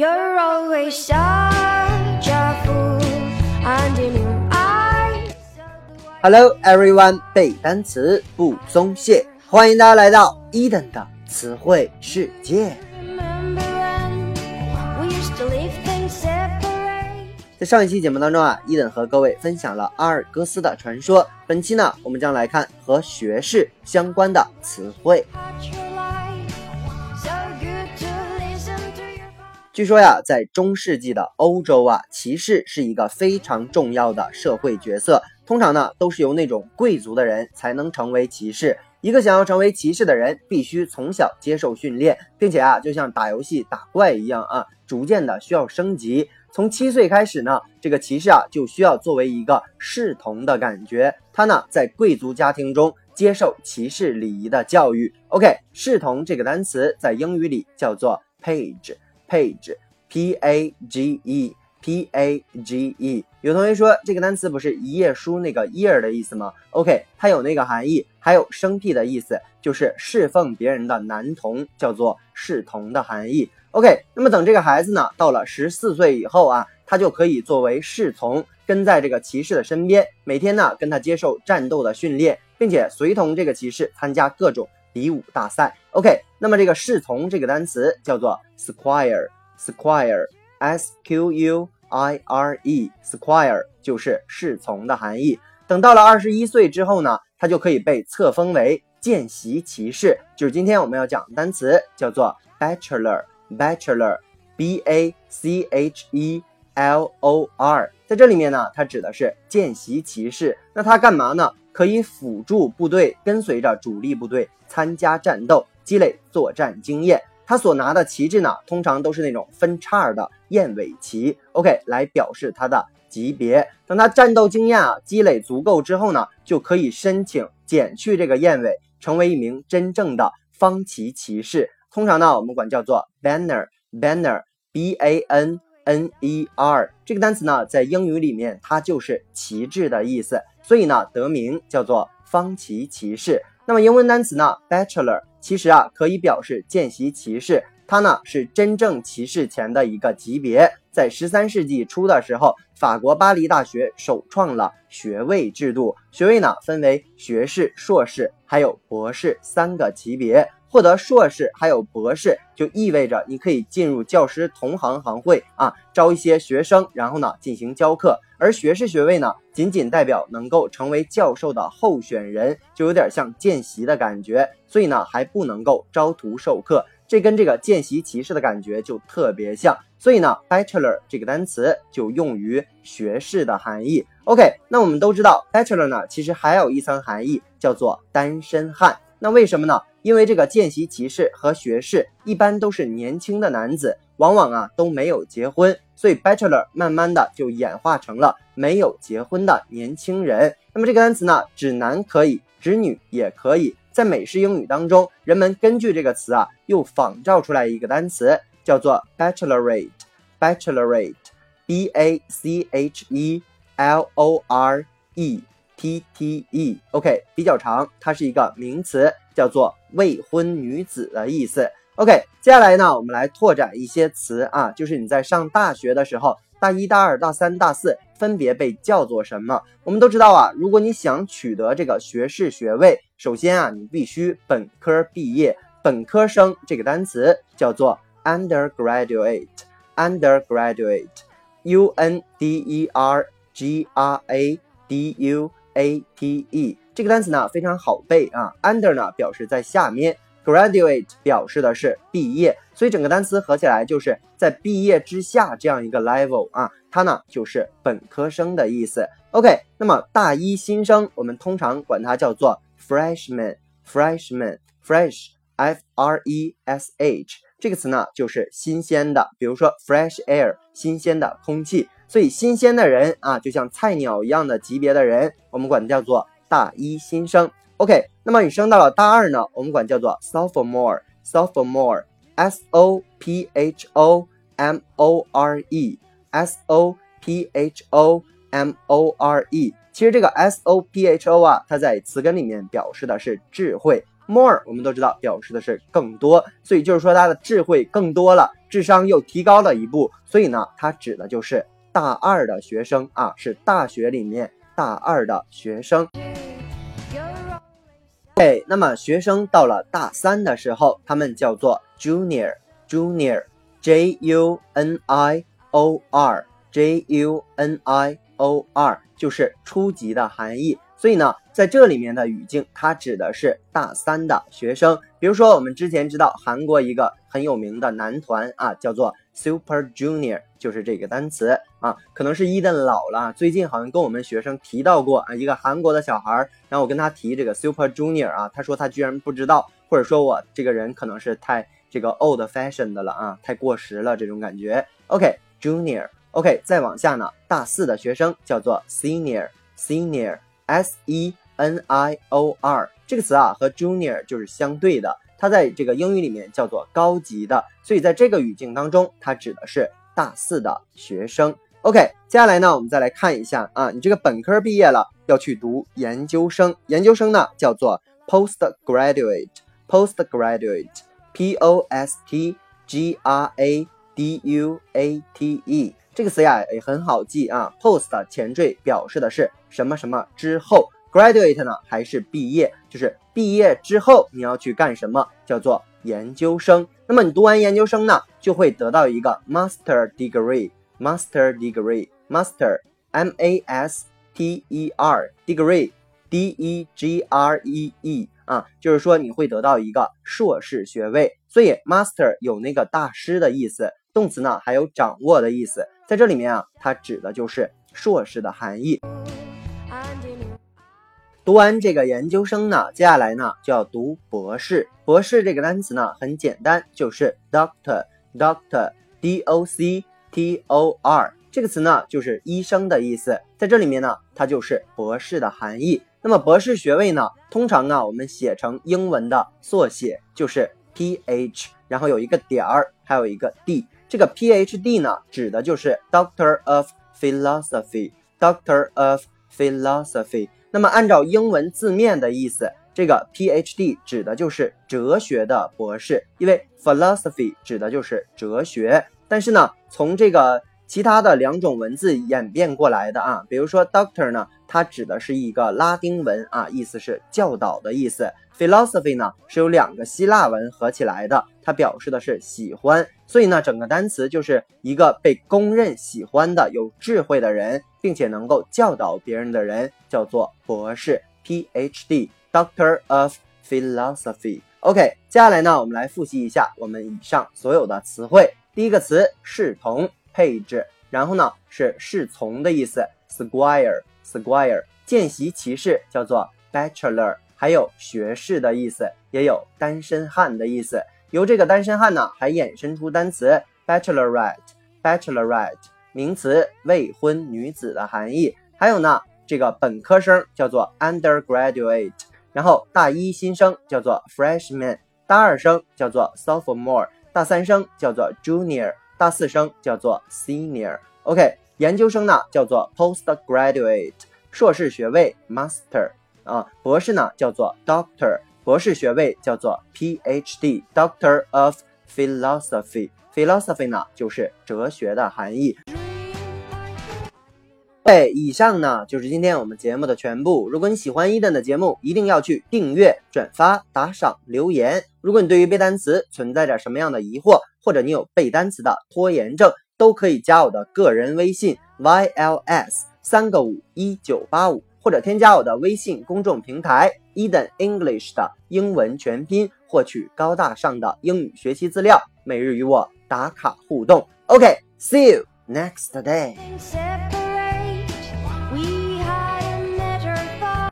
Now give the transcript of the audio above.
You're always such a fool, and in your eyes. Hello everyone，背单词不松懈，欢迎大家来到伊登的词汇世界。Remember when we used to leave things separate? 在上一期节目当中啊，伊登和各位分享了阿尔戈斯的传说。本期呢，我们将来看和学士相关的词汇。据说呀，在中世纪的欧洲啊，骑士是一个非常重要的社会角色。通常呢，都是由那种贵族的人才能成为骑士。一个想要成为骑士的人，必须从小接受训练，并且啊，就像打游戏打怪一样啊，逐渐的需要升级。从七岁开始呢，这个骑士啊，就需要作为一个侍童的感觉。他呢，在贵族家庭中接受骑士礼仪的教育。OK，侍童这个单词在英语里叫做 page。Page，p a g e，p a g e。有同学说这个单词不是一页书那个 year 的意思吗？OK，它有那个含义，还有生僻的意思，就是侍奉别人的男童，叫做侍童的含义。OK，那么等这个孩子呢，到了十四岁以后啊，他就可以作为侍从，跟在这个骑士的身边，每天呢跟他接受战斗的训练，并且随同这个骑士参加各种比武大赛。OK，那么这个侍从这个单词叫做 squire，squire，s q u i r e，squire 就是侍从的含义。等到了二十一岁之后呢，他就可以被册封为见习骑士，就是今天我们要讲的单词，叫做 bachelor，bachelor，b a c h e l o r，在这里面呢，它指的是见习骑士。那它干嘛呢？可以辅助部队跟随着主力部队参加战斗，积累作战经验。他所拿的旗帜呢，通常都是那种分叉的燕尾旗，OK，来表示他的级别。等他战斗经验啊积累足够之后呢，就可以申请减去这个燕尾，成为一名真正的方旗骑士。通常呢，我们管叫做 banner，banner，b a n n e r 这个单词呢，在英语里面它就是旗帜的意思，所以呢，得名叫做方旗骑士。那么英文单词呢，bachelor 其实啊可以表示见习骑士，它呢是真正骑士前的一个级别。在十三世纪初的时候，法国巴黎大学首创了学位制度，学位呢分为学士、硕士还有博士三个级别。获得硕士还有博士，就意味着你可以进入教师同行行会啊，招一些学生，然后呢进行教课。而学士学位呢，仅仅代表能够成为教授的候选人，就有点像见习的感觉，所以呢还不能够招徒授课。这跟这个见习骑士的感觉就特别像，所以呢，bachelor 这个单词就用于学士的含义。OK，那我们都知道，bachelor 呢其实还有一层含义叫做单身汉。那为什么呢？因为这个见习骑士和学士一般都是年轻的男子，往往啊都没有结婚，所以 bachelor 慢慢的就演化成了没有结婚的年轻人。那么这个单词呢，指男可以，指女也可以。在美式英语当中，人们根据这个词啊，又仿照出来一个单词，叫做 bachelorette，bachelorette，b a c h e l o r e t t e。OK，比较长，它是一个名词，叫做未婚女子的意思。OK，接下来呢，我们来拓展一些词啊，就是你在上大学的时候，大一、大二、大三、大四分别被叫做什么？我们都知道啊，如果你想取得这个学士学位，首先啊，你必须本科毕业。本科生这个单词叫做 undergraduate，undergraduate，u n d e r g r a d u a t e。这个单词呢非常好背啊，under 呢表示在下面。Graduate 表示的是毕业，所以整个单词合起来就是在毕业之下这样一个 level 啊，它呢就是本科生的意思。OK，那么大一新生我们通常管它叫做 freshman，freshman，fresh，f r e s h 这个词呢就是新鲜的，比如说 fresh air，新鲜的空气。所以新鲜的人啊，就像菜鸟一样的级别的人，我们管它叫做大一新生。OK，那么你升到了大二呢，我们管叫做 sophomore，sophomore，s o p h o m o r e，s o p h o m o r e。其实这个 s o p h o 啊，它在词根里面表示的是智慧，more 我们都知道表示的是更多，所以就是说他的智慧更多了，智商又提高了一步，所以呢，它指的就是大二的学生啊，是大学里面大二的学生。哎，那么学生到了大三的时候，他们叫做 junior，junior，j u n i o r，j u n i o r，就是初级的含义。所以呢，在这里面的语境，它指的是大三的学生。比如说，我们之前知道韩国一个很有名的男团啊，叫做 Super Junior，就是这个单词啊。可能是伊登老了，最近好像跟我们学生提到过啊，一个韩国的小孩，然后我跟他提这个 Super Junior 啊，他说他居然不知道，或者说我这个人可能是太这个 old fashion 的了啊，太过时了这种感觉。OK，Junior，OK，再往下呢，大四的学生叫做 Senior，Senior。S E N I O R 这个词啊，和 junior 就是相对的，它在这个英语里面叫做高级的，所以在这个语境当中，它指的是大四的学生。OK，接下来呢，我们再来看一下啊，你这个本科毕业了，要去读研究生，研究生呢叫做 postgraduate，postgraduate，P O S T G R A D U A T E。这个词呀也很好记啊，post 前缀表示的是什么什么之后，graduate 呢还是毕业，就是毕业之后你要去干什么，叫做研究生。那么你读完研究生呢，就会得到一个 master degree，master degree，master，M A S T E R，degree，D E G R E E 啊，就是说你会得到一个硕士学位。所以 master 有那个大师的意思，动词呢还有掌握的意思。在这里面啊，它指的就是硕士的含义。读完这个研究生呢，接下来呢就要读博士。博士这个单词呢很简单，就是 doctor，doctor，d o c t o r 这个词呢就是医生的意思。在这里面呢，它就是博士的含义。那么博士学位呢，通常呢我们写成英文的缩写就是 P H，然后有一个点儿，还有一个 D。这个 PhD 呢，指的就是 Doctor of Philosophy，Doctor of Philosophy。那么按照英文字面的意思，这个 PhD 指的就是哲学的博士，因为 Philosophy 指的就是哲学。但是呢，从这个其他的两种文字演变过来的啊，比如说 Doctor 呢，它指的是一个拉丁文啊，意思是教导的意思。Philosophy 呢是由两个希腊文合起来的，它表示的是喜欢，所以呢整个单词就是一个被公认喜欢的有智慧的人，并且能够教导别人的人，叫做博士，Ph.D.，Doctor of Philosophy。OK，接下来呢我们来复习一下我们以上所有的词汇。第一个词侍从配置，然后呢是侍从的意思，Squire，Squire，见习骑士叫做 Bachelor。还有学士的意思，也有单身汉的意思。由这个单身汉呢，还衍生出单词 bachelorette，bachelorette，名词未婚女子的含义。还有呢，这个本科生叫做 undergraduate，然后大一新生叫做 freshman，大二生叫做 sophomore，大三生叫做 junior，大四生叫做 senior。OK，研究生呢叫做 postgraduate，硕士学位 master。啊，博士呢叫做 Doctor，博士学位叫做 PhD，Doctor of Philosophy，Philosophy 呢就是哲学的含义。哎，以上呢就是今天我们节目的全部。如果你喜欢伊登的节目，一定要去订阅、转发、打赏、留言。如果你对于背单词存在着什么样的疑惑，或者你有背单词的拖延症，都可以加我的个人微信 yls 三个五一九八五。或者添加我的微信公众平台 Eden English 的英文全拼，获取高大上的英语学习资料，每日与我打卡互动。OK，see you next day。